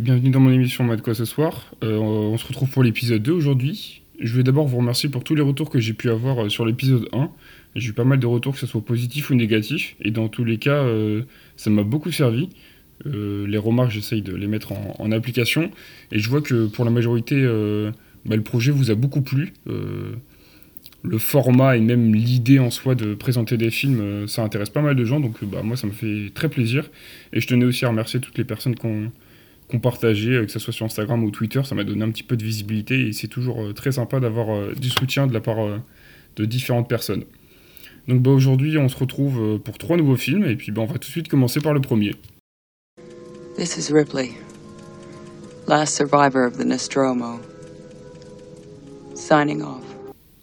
Bienvenue dans mon émission Mad quoi ce soir. Euh, on se retrouve pour l'épisode 2 aujourd'hui. Je vais d'abord vous remercier pour tous les retours que j'ai pu avoir euh, sur l'épisode 1. J'ai eu pas mal de retours, que ce soit positif ou négatif, et dans tous les cas, euh, ça m'a beaucoup servi. les remarques, j'essaye de les mettre en, application, et je vois que pour la majorité, bah, le projet vous a beaucoup plu. le format et même l'idée en soi de présenter des films, ça intéresse pas mal de gens, donc bah, moi ça me fait très plaisir. Et je tenais aussi à remercier toutes les personnes qui ont qu'on partageait, euh, que ce soit sur Instagram ou Twitter, ça m'a donné un petit peu de visibilité et c'est toujours euh, très sympa d'avoir euh, du soutien de la part de différentes personnes. Donc bah, aujourd'hui, on se retrouve pour trois nouveaux films et puis bah, on va tout de suite commencer par le premier. This is Ripley, last survivor of the Nostromo. Signing off.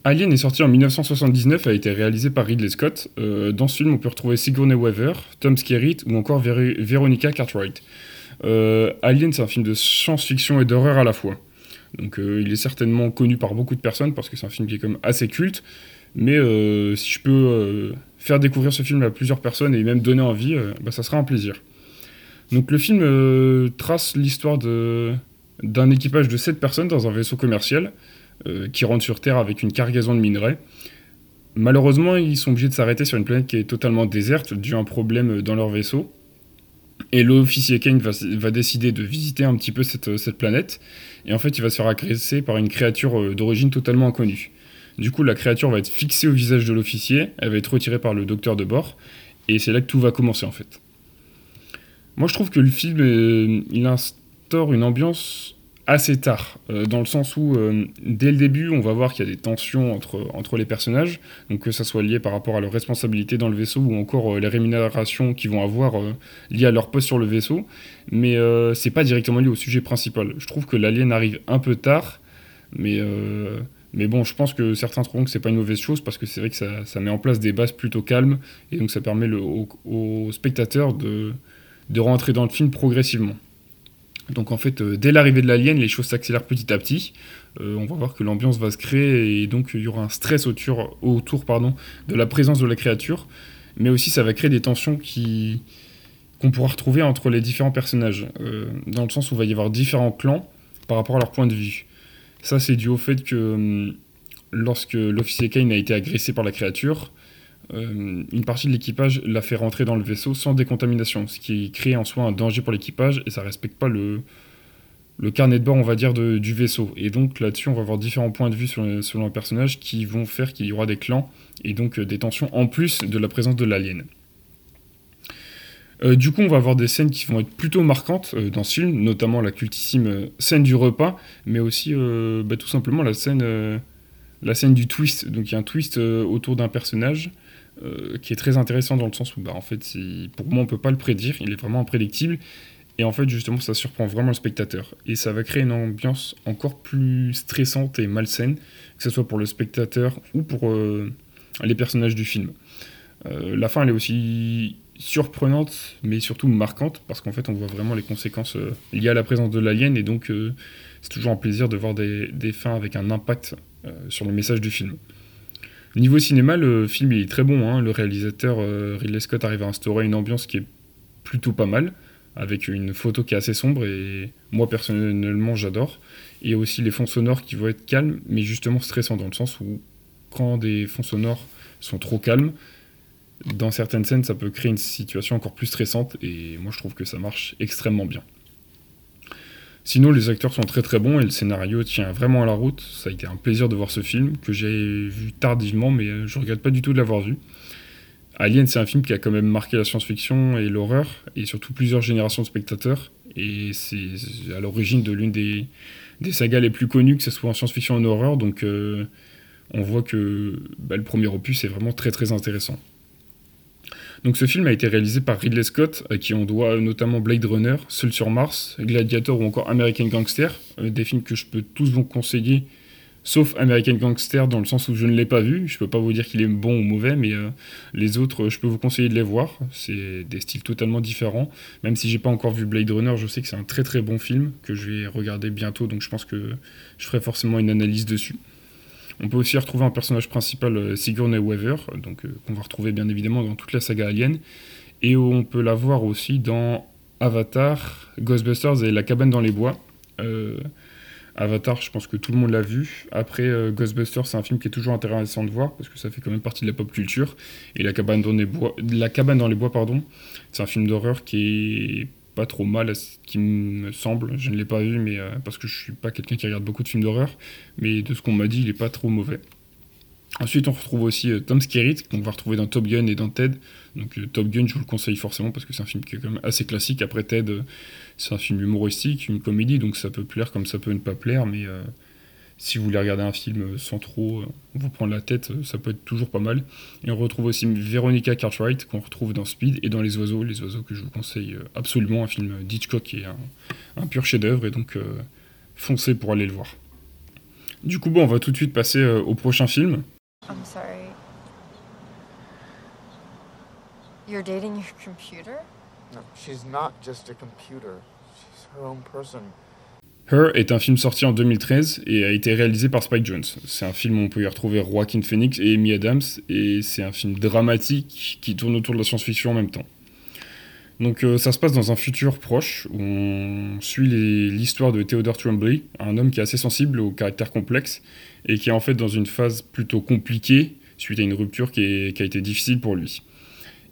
Alien est sorti en 1979 et a été réalisé par Ridley Scott. dans ce film, on peut retrouver Sigourney Weaver, Tom Skerritt ou encore Veronica Cartwright. Euh, Alien, c'est un film de science-fiction et d'horreur à la fois. Donc euh, il est certainement connu par beaucoup de personnes parce que c'est un film qui est comme assez culte. Mais euh, si je peux faire découvrir ce film à plusieurs personnes et même donner envie, bah, ça sera un plaisir. Donc le film trace l'histoire d'un équipage de 7 personnes dans un vaisseau commercial qui rentre sur Terre avec une cargaison de minerais. Malheureusement, ils sont obligés de s'arrêter sur une planète qui est totalement déserte dû à un problème dans leur vaisseau. Et l'officier Kane va, décider de visiter un petit peu cette, cette, planète. Et en fait, il va se faire agresser par une créature euh, d'origine totalement inconnue. Du coup, la créature va être fixée au visage de l'officier, elle va être retirée par le docteur de bord, et c'est là que tout va commencer en fait. Moi, je trouve que le film, euh, il instaure une ambiance assez tard, euh, dans le sens où euh, dès le début, on va voir qu'il y a des tensions entre, les personnages, que ça soit lié par rapport à leur responsabilité dans le vaisseau ou encore euh, les rémunérations qu'ils vont avoir liées à leur poste sur le vaisseau, mais c'est pas directement lié au sujet principal. Je trouve que l'alien arrive un peu tard, mais, mais bon, je pense que certains trouveront que c'est pas une mauvaise chose parce que c'est vrai que ça, met en place des bases plutôt calmes et donc ça permet le, au, spectateur de, de rentrer dans le film progressivement. Donc en fait, euh, dès l'arrivée de l'alien, les choses s'accélèrent petit à petit. Euh, on va voir que l'ambiance va se créer et donc il y aura un stress autour, autour pardon, de la présence de la créature. Mais aussi, ça va créer des tensions qui qu'on pourra retrouver entre les différents personnages, euh, dans le sens où il va y avoir différents clans par rapport à leur point de vue. Ça, c'est dû au fait que hum, lorsque l'officier Kane a été agressé par la créature, euh, une partie de l'équipage l'a fait rentrer dans le vaisseau sans décontamination, ce qui crée en soi un danger pour l'équipage et ça respecte pas le, le carnet de bord, on va dire, du vaisseau. Et donc là-dessus, on va avoir différents points de vue selon le personnage qui vont faire qu'il y aura des clans et donc euh, des tensions en plus de la présence de l'alien. Euh, du coup, on va avoir des scènes qui vont être plutôt marquantes dans ce film, notamment la cultissime scène du repas, mais aussi bah, tout simplement la scène, la scène du twist. Donc il y a un twist autour d'un personnage euh, qui est très intéressant dans le sens où, bah, en fait, pour moi, on peut pas le prédire, il est vraiment imprédictible. Et en fait, justement, ça surprend vraiment le spectateur. Et ça va créer une ambiance encore plus stressante et malsaine, que ce soit pour le spectateur ou pour euh, les personnages du film. Euh, la fin, elle est aussi surprenante, mais surtout marquante, parce qu'en fait, on voit vraiment les conséquences liées à la présence de l'alien, et donc c'est toujours un plaisir de voir des fins avec un impact sur le message du film. Niveau cinéma, le film est très bon. Hein. Le réalisateur euh, Ridley Scott arrive à instaurer une ambiance qui est plutôt pas mal, avec une photo qui est assez sombre et moi personnellement j'adore. Et aussi les fonds sonores qui vont être calmes, mais justement stressants dans le sens où quand des fonds sonores sont trop calmes, dans certaines scènes ça peut créer une situation encore plus stressante et moi je trouve que ça marche extrêmement bien. Sinon, les acteurs sont très très bons et le scénario tient vraiment à la route. Ça a été un plaisir de voir ce film que j'ai vu tardivement, mais euh, je regrette pas du tout de l'avoir vu. Alien, c'est un film qui a quand même marqué la science-fiction et l'horreur, et surtout plusieurs générations de spectateurs. Et c'est à l'origine de l'une des, des, sagas les plus connues, que ce soit en science-fiction ou en horreur. Donc euh, on voit que bah, le premier opus est vraiment très très intéressant. Donc ce film a été réalisé par Ridley Scott, à qui on doit notamment Blade Runner, Seul sur Mars, Gladiator ou encore American Gangster, euh, des films que je peux tous vous conseiller, sauf American Gangster dans le sens où je ne l'ai pas vu. Je peux pas vous dire qu'il est bon ou mauvais, mais euh, les autres, je peux vous conseiller de les voir. C'est des styles totalement différents. Même si j'ai pas encore vu Blade Runner, je sais que c'est un très très bon film que je vais regarder bientôt, donc je pense que je ferai forcément une analyse dessus. On peut aussi retrouver un personnage principal, euh, Sigourney Weaver, donc euh, qu'on va retrouver bien évidemment dans toute la saga Alien, et on peut la voir aussi dans Avatar, Ghostbusters et La cabane dans les bois. Avatar, je pense que tout le monde l'a vu. Après, Ghostbusters, c'est un film qui est toujours intéressant de voir parce que ça fait quand même partie de la pop culture. Et La cabane dans les bois, La cabane dans les bois, pardon, c'est un film d'horreur qui est pas trop mal à ce qui me semble. Je ne l'ai pas vu, mais euh, parce que je suis pas quelqu'un qui regarde beaucoup de films d'horreur, mais de ce qu'on m'a dit, il est pas trop mauvais. Ensuite, on retrouve aussi euh, Tom Skerritt, qu'on va retrouver dans Top Gun et dans Ted. Donc euh, Top Gun, je vous le conseille forcément parce que c'est un film qui est quand même assez classique. Après Ted, c'est un film humoristique, une comédie, donc ça peut plaire comme ça peut ne pas plaire, mais si vous voulez regarder un film sans trop vous prendre la tête, ça peut être toujours pas mal. Et on retrouve aussi Veronica Cartwright qu'on retrouve dans Speed et dans Les Oiseaux, Les Oiseaux que je vous conseille euh, absolument, un film d'Hitchcock qui est un, pur chef-d'œuvre et donc euh, foncez pour aller le voir. Du coup, bon, on va tout de suite passer euh, au prochain film. I'm sorry. You're dating your computer? No, she's not just a computer. She's her own person. Her est un film sorti en 2013 et a été réalisé par Spike Jones. C'est un film où on peut y retrouver Joaquin Phoenix et Amy Adams et c'est un film dramatique qui tourne autour de la science-fiction en même temps. Donc euh, ça se passe dans un futur proche où on suit l'histoire de Theodore Tremblay, un homme qui est assez sensible au caractère complexe et qui est en fait dans une phase plutôt compliquée suite à une rupture qui, a été difficile pour lui.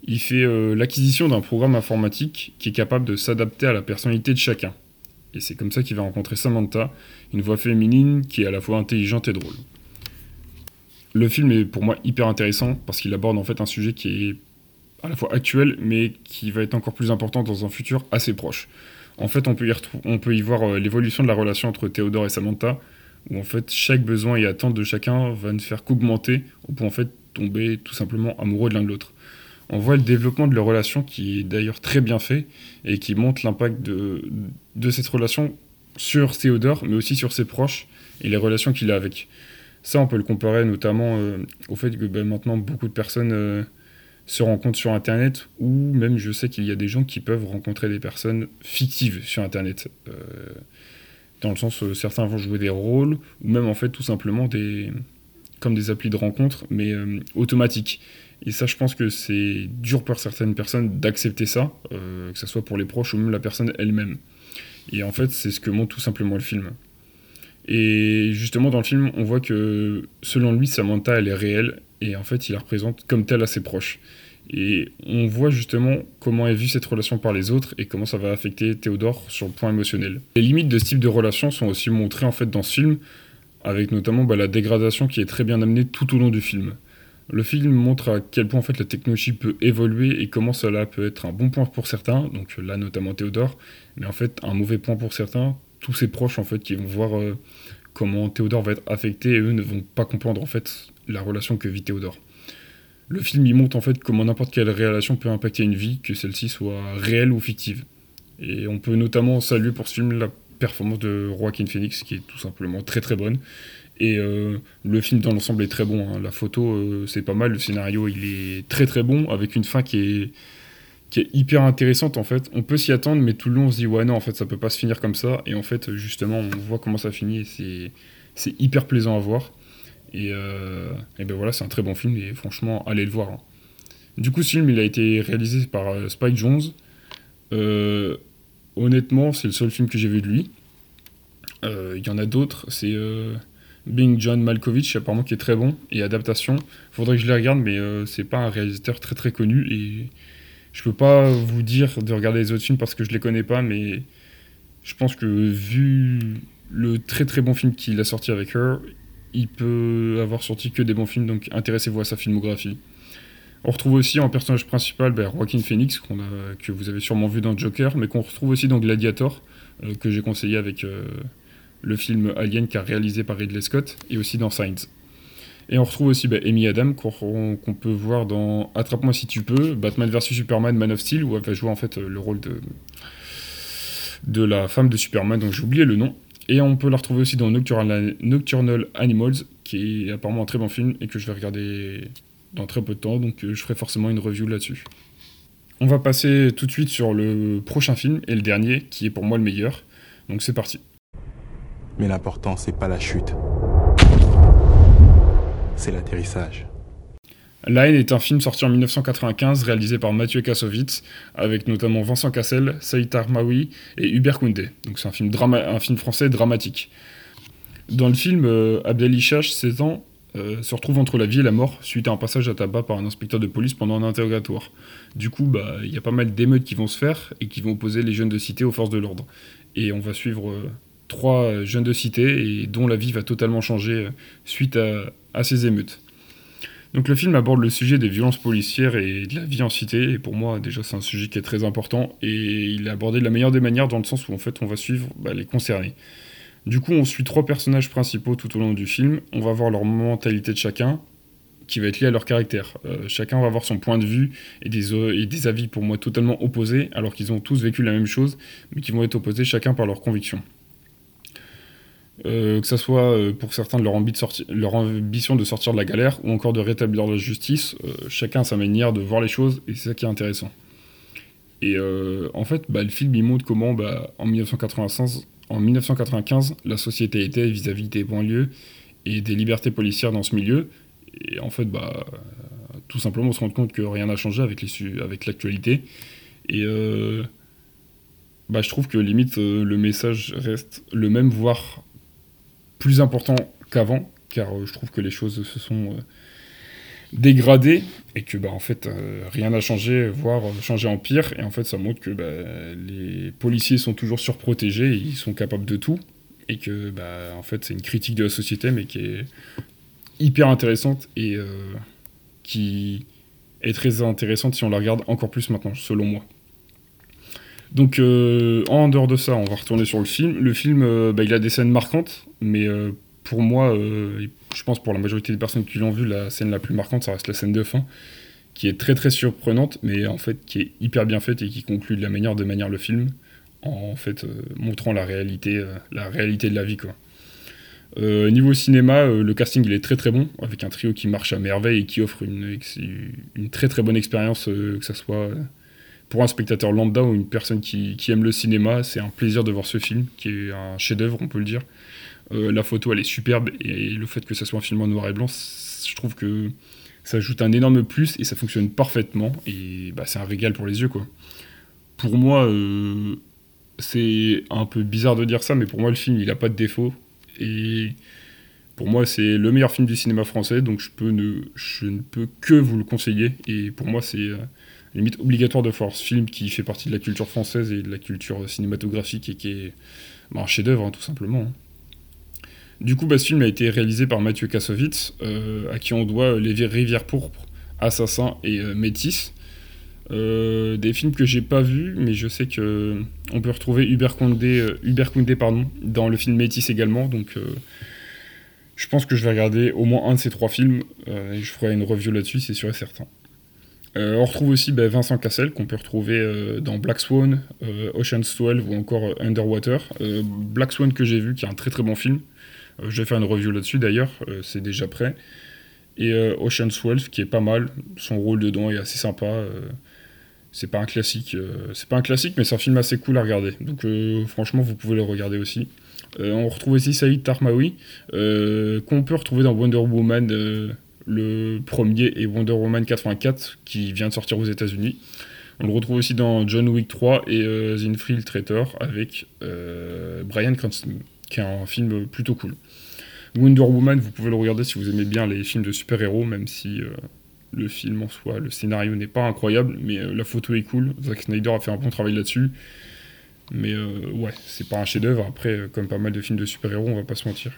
Il fait euh, l'acquisition d'un programme informatique qui est capable de s'adapter à la personnalité de chacun. Et c'est comme ça qu'il va rencontrer Samantha, une voix féminine qui est à la fois intelligente et drôle. Le film est pour moi hyper intéressant parce qu'il aborde en fait un sujet qui est à la fois actuel mais qui va être encore plus important dans un futur assez proche. En fait, on peut y, on peut y voir euh, l'évolution de la relation entre Théodore et Samantha, où en fait chaque besoin et attente de chacun va ne faire qu'augmenter, au point en fait tomber tout simplement amoureux de l'un de l'autre on voit le développement de leur relation qui est d'ailleurs très bien fait et qui montre l'impact de, de cette relation sur Théodore, mais aussi sur ses proches et les relations qu'il a avec. Ça, on peut le comparer notamment euh, au fait que ben, maintenant beaucoup de personnes euh, se rencontrent sur Internet, ou même je sais qu'il y a des gens qui peuvent rencontrer des personnes fictives sur Internet. Euh, dans le sens, certains vont jouer des rôles, ou même en fait tout simplement des, comme des applis de rencontre, mais automatiques. Et ça, je pense que c'est dur pour certaines personnes d'accepter ça, euh, que ce soit pour les proches ou même la personne elle-même. Et en fait, c'est ce que montre tout simplement le film. Et justement, dans le film, on voit que selon lui, Samantha, elle est réelle, et en fait, il la représente comme telle à ses proches. Et on voit justement comment est vue cette relation par les autres et comment ça va affecter Théodore sur le point émotionnel. Les limites de ce type de relation sont aussi montrées en fait dans ce film, avec notamment bah, la dégradation qui est très bien amenée tout au long du film. Le film montre à quel point en fait la technologie peut évoluer et comment cela peut être un bon point pour certains, donc là notamment Théodore, mais en fait un mauvais point pour certains, tous ses proches en fait qui vont voir euh, comment Théodore va être affecté et eux ne vont pas comprendre en fait la relation que vit Théodore. Le film il montre en fait comment n'importe quelle relation peut impacter une vie, que celle-ci soit réelle ou fictive. Et on peut notamment saluer pour ce film la performance de Joaquin Phoenix qui est tout simplement très très bonne et euh, le film dans l'ensemble est très bon. Hein. La photo, euh, c'est pas mal. Le scénario, il est très très bon, avec une fin qui est, qui est hyper intéressante en fait. On peut s'y attendre, mais tout le long, on se dit ouais, non, en fait, ça peut pas se finir comme ça. Et en fait, justement, on voit comment ça finit c'est hyper plaisant à voir. Et, euh, et, ben voilà, c'est un très bon film et franchement, allez le voir. Hein. Du coup, ce film, il a été réalisé par Spike Jones. honnêtement, c'est le seul film que j'ai vu de lui. Il y en a d'autres. C'est Being John Malkovich, apparemment qui est très bon, et Adaptation. Faudrait que je les regarde, mais euh, c'est pas un réalisateur très très connu, et je peux pas vous dire de regarder les autres films parce que je les connais pas, mais je pense que vu le très très bon film qu'il a sorti avec Her, il peut avoir sorti que des bons films, donc intéressez-vous à sa filmographie. On retrouve aussi en personnage principal ben, Joaquin Phoenix, que vous avez sûrement vu dans Joker, mais qu'on retrouve aussi dans Gladiator, euh, que j'ai conseillé avec euh, le film Alien qui a réalisé par Ridley Scott, et aussi dans Signs. Et on retrouve aussi bah, Amy Adam qu'on peut voir dans Attrape-moi si tu peux, Batman vs Superman, Man of Steel, où elle va jouer en fait le rôle de, de la femme de Superman, donc j'ai oublié le nom. Et on peut la retrouver aussi dans Nocturnal, Nocturnal Animals, qui est apparemment un très bon film et que je vais regarder dans très peu de temps, donc euh, je ferai forcément une review là-dessus. On va passer tout de suite sur le prochain film et le dernier, qui est pour moi le meilleur. Donc c'est parti. Mais l'important, c'est pas la chute. C'est l'atterrissage. Line est un film sorti en 1995 réalisé par Mathieu Kassovitz avec notamment Vincent Cassel, Saïd Tarmaoui et Hubert Koundé. Donc c'est un film, français dramatique. Dans le film, euh, Abdel Ishash, 16 ans, se retrouve entre la vie et la mort suite à un passage à tabac par un inspecteur de police pendant un interrogatoire. Du coup, bah, il y a pas mal d'émeutes qui vont se faire et qui vont opposer les jeunes de cité aux forces de l'ordre. Et on va suivre euh, trois jeunes de cité et dont la vie va totalement changer suite à ces émeutes. Donc le film aborde le sujet des violences policières et de la vie en cité, et pour moi déjà c'est un sujet qui est très important, et il est abordé de la meilleure des manières dans le sens où en fait on va suivre bah, les concernés. Du coup on suit trois personnages principaux tout au long du film, on va voir leur mentalité de chacun, qui va être liée à leur caractère. Euh, chacun va avoir son point de vue et des, et des avis pour moi totalement opposés, alors qu'ils ont tous vécu la même chose, mais qui vont être opposés chacun par leurs convictions. Euh, que ce soit euh, pour certains de leur, ambition de sortir de la galère ou encore de rétablir la justice, euh, chacun a sa manière de voir les choses et c'est ça qui est intéressant. Et en fait, bah, le film il montre comment bah, en, 1995, en 1995 la société était vis-à-vis des banlieues et des libertés policières dans ce milieu. Et en fait, bah, tout simplement, on se rend compte que rien n'a changé avec, l'actualité. Et je trouve que limite le message reste le même, voire plus important qu'avant, car euh, je trouve que les choses se sont euh, dégradées et que bah, en fait euh, rien n'a changé, voire changé en pire. Et en fait, ça montre que bah, les policiers sont toujours surprotégés, et ils sont capables de tout, et que bah, en fait c'est une critique de la société, mais qui est hyper intéressante et qui est très intéressante si on la regarde encore plus maintenant, selon moi. Donc, euh, en dehors de ça, on va retourner sur le film. Le film, euh, bah, il a des scènes marquantes, mais euh, pour moi, je pense pour la majorité des personnes qui l'ont vu, la scène la plus marquante, ça reste la scène de fin, qui est très très surprenante, mais en fait qui est hyper bien faite et qui conclut de la meilleure des manières le film, en fait montrant la réalité, la réalité de la vie, niveau cinéma, le casting il est très très bon, avec un trio qui marche à merveille et qui offre une, une très très bonne expérience, que ce soit pour un spectateur lambda ou une personne qui, aime le cinéma, c'est un plaisir de voir ce film, qui est un chef-d'œuvre, on peut le dire. Euh, la photo, elle est superbe, et le fait que ça soit un film en noir et blanc, je trouve que ça ajoute un énorme plus, et ça fonctionne parfaitement, et bah, c'est un régal pour les yeux, quoi. Pour moi, euh, c'est un peu bizarre de dire ça, mais pour moi, le film, il n'a pas de défaut, et pour moi, c'est le meilleur film du cinéma français, donc je, ne peux que vous le conseiller, et pour moi, c'est... Euh, limite obligatoire de voir ce film qui fait partie de la culture française et de la culture cinématographique et qui est bah, un chef-d'œuvre, hein, tout simplement. Du coup, bah, ce film a été réalisé par Mathieu Kassovitz, euh, à qui on doit Les Rivières pourpres, Assassin et euh, Métis. Euh, des films que j'ai pas vus, mais je sais que on peut retrouver Hubert Koundé, Hubert pardon, dans le film Métis également, donc je pense que je vais regarder au moins un de ces trois films et je ferai une review là-dessus, c'est sûr et certain. Euh, on retrouve aussi ben, Vincent Cassel, qu'on peut retrouver euh, dans Black Swan, euh, Ocean's 12 ou encore Underwater. Black Swan que j'ai vu, qui est un très très bon film. je vais faire une review là-dessus d'ailleurs, c'est déjà prêt. Et Ocean's 12 qui est pas mal, son rôle dedans est assez sympa. c'est pas un classique, c'est pas un classique, mais c'est un film assez cool à regarder. Donc franchement, vous pouvez le regarder aussi. on retrouve aussi Saïd Tarmaoui, qu'on peut retrouver dans Wonder Woman le premier est Wonder Woman 84 qui vient de sortir aux États-Unis. On le retrouve aussi dans John Wick 3 et euh, The avec euh, Brian Cranston, qui est un film plutôt cool. Wonder Woman, vous pouvez le regarder si vous aimez bien les films de super-héros, même si euh, le film en soi, le scénario n'est pas incroyable, mais la photo est cool. Zack Snyder a fait un bon travail là-dessus. Mais ouais, c'est pas un chef-d'œuvre. Après, comme pas mal de films de super-héros, on va pas se mentir.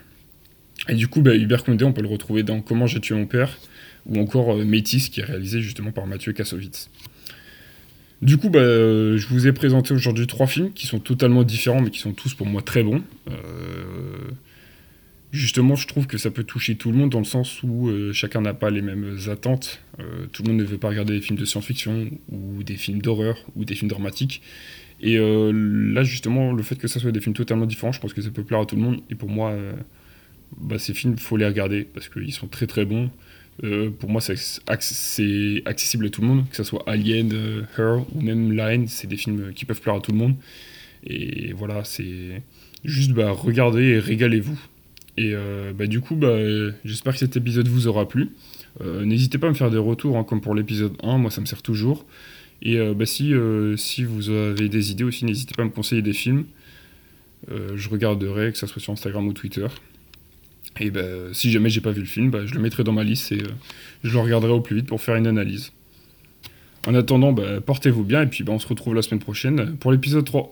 Et du coup, bah, Hubert Condé, on peut le retrouver dans Comment j'ai tué mon père, ou encore euh, Métis, qui est réalisé justement par Mathieu Kassovitz. Du coup, bah, euh, je vous ai présenté aujourd'hui trois films qui sont totalement différents, mais qui sont tous pour moi très bons. Euh, justement, je trouve que ça peut toucher tout le monde dans le sens où chacun n'a pas les mêmes attentes. tout le monde ne veut pas regarder des films de science-fiction, ou des films d'horreur, ou des films dramatiques. Et là, justement, le fait que ça soit des films totalement différents, je pense que ça peut plaire à tout le monde. Et pour moi, bah, ces films, faut les regarder parce qu'ils sont très très bons. Euh, pour moi, c'est accessible à tout le monde, que ce soit Alien, euh, Her ou même Line, c'est des films qui peuvent plaire à tout le monde. Et voilà, c'est juste bah, regardez et régalez-vous. Et bah, du coup, bah, j'espère que cet épisode vous aura plu. N'hésitez pas à me faire des retours, hein, comme pour l'épisode 1, moi ça me sert toujours. Et bah, si, si vous avez des idées aussi, n'hésitez pas à me conseiller des films. je regarderai, que ce soit sur Instagram ou Twitter. Et bah, si jamais j'ai pas vu le film, bah, je le mettrai dans ma liste et euh, je le regarderai au plus vite pour faire une analyse. En attendant, bah, portez-vous bien et puis bah, on se retrouve la semaine prochaine pour l'épisode 3.